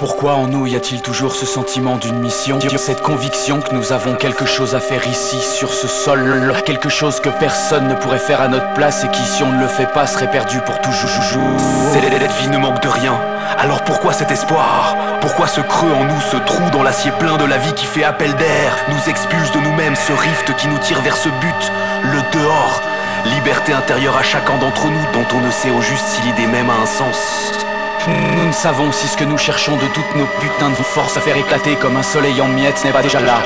Pourquoi en nous y a-t-il toujours ce sentiment d'une mission Cette conviction que nous avons quelque chose à faire ici, sur ce sol Quelque chose que personne ne pourrait faire à notre place Et qui, si on ne le fait pas, serait perdu pour toujours? Cette vie ne manque de rien. Alors pourquoi cet espoir? Pourquoi ce creux en nous, ce trou dans l'acier plein de la vie qui fait appel d'air Nous expulse de nous-mêmes ce rift qui nous tire vers ce but, le dehors Liberté intérieure à chacun d'entre nous dont on ne sait au juste si l'idée même a un sens savons si ce que nous cherchons de toutes nos putains de forces à faire éclater comme un soleil en miettes n'est pas déjà là.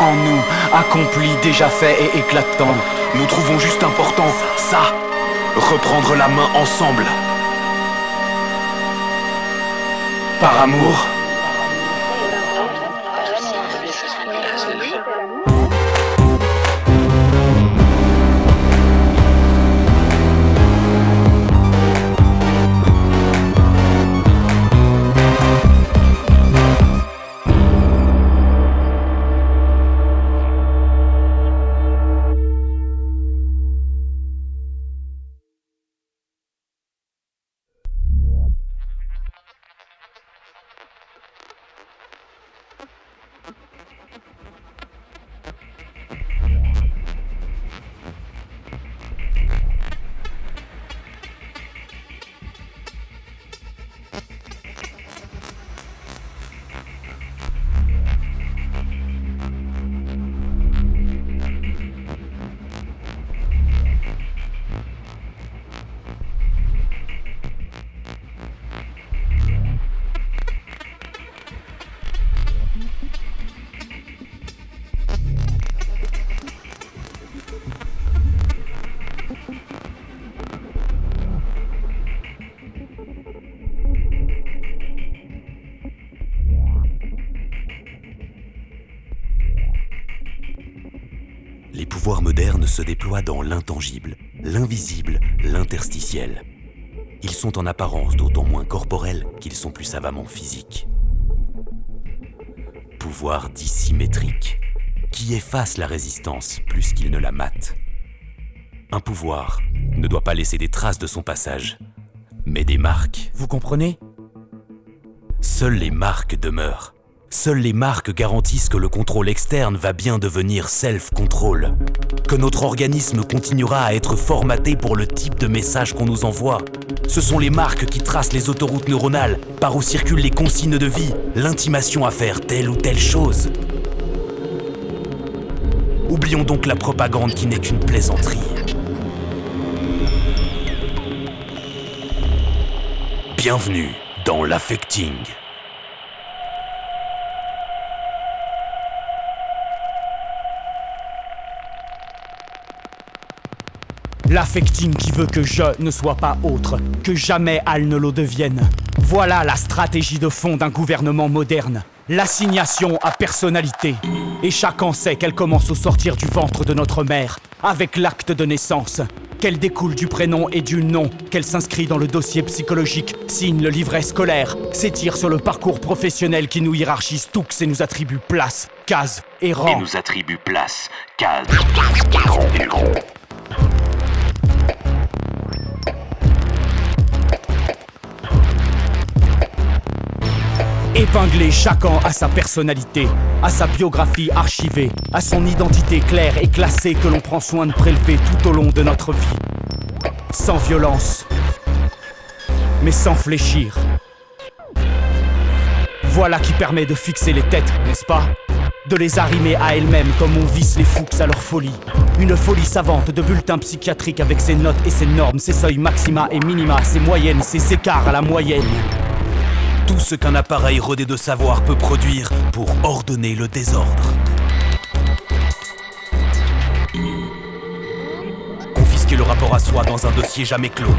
En nous, accompli, déjà fait et éclatant. Nous trouvons juste important, ça, reprendre la main ensemble. Par amour, se déploient dans l'intangible, l'invisible, l'interstitiel. Ils sont en apparence d'autant moins corporels qu'ils sont plus savamment physiques. Pouvoir dissymétrique, qui efface la résistance plus qu'il ne la mate. Un pouvoir ne doit pas laisser des traces de son passage, mais des marques. Vous comprenez? Seules les marques demeurent. Seules les marques garantissent que le contrôle externe va bien devenir self-control, que notre organisme continuera à être formaté pour le type de message qu'on nous envoie. Ce sont les marques qui tracent les autoroutes neuronales par où circulent les consignes de vie, l'intimation à faire telle ou telle chose. Oublions donc la propagande qui n'est qu'une plaisanterie. Bienvenue dans l'affecting. L'affecting qui veut que je ne sois pas autre, que jamais Al ne le devienne. Voilà la stratégie de fond d'un gouvernement moderne. L'assignation à personnalité. Et chacun sait qu'elle commence au sortir du ventre de notre mère, avec l'acte de naissance. Qu'elle découle du prénom et du nom, qu'elle s'inscrit dans le dossier psychologique, signe le livret scolaire, s'étire sur le parcours professionnel qui nous hiérarchise tous et nous attribue place, case et rang. Et nous attribue place, case, et rang. Épingler chacun à sa personnalité, à sa biographie archivée, à son identité claire et classée que l'on prend soin de prélever tout au long de notre vie. Sans violence, mais sans fléchir. Voilà qui permet de fixer les têtes, n'est-ce pas? De les arrimer à elles-mêmes comme on visse les fous à leur folie. Une folie savante de bulletins psychiatriques avec ses notes et ses normes, ses seuils maxima et minima, ses moyennes, ses écarts à la moyenne tout ce qu'un appareil rodé de savoir peut produire pour ordonner le désordre. Confisquer le rapport à soi dans un dossier jamais clos.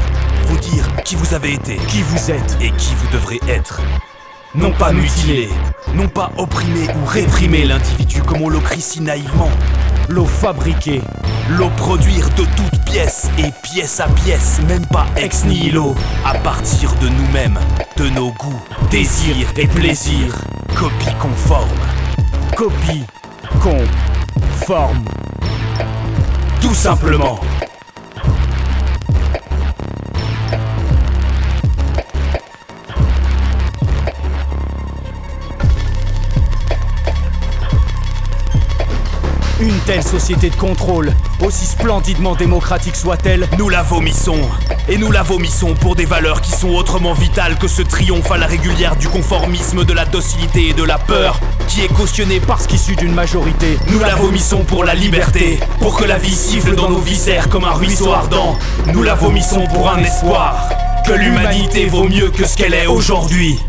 Vous dire qui vous avez été, qui vous êtes et qui vous devrez être. Non pas mutiler, non pas opprimer ou réprimer l'individu comme on le crie si naïvement. L'eau fabriquer, l'eau produire de toutes pièces et pièce à pièce, même pas ex nihilo, à partir de nous-mêmes, de nos goûts, désirs et plaisirs. Copie conforme. Copie conforme. Tout simplement. Telle société de contrôle, aussi splendidement démocratique soit-elle, Nous la vomissons. Et nous la vomissons pour des valeurs qui sont autrement vitales que ce triomphe à la régulière du conformisme, de la docilité et de la peur qui est cautionné par parce qu'issu d'une majorité, Nous la vomissons pour la liberté, pour que la vie siffle dans nos viscères comme un ruisseau ardent. Nous la vomissons pour un espoir, que l'humanité vaut mieux que ce qu'elle est aujourd'hui.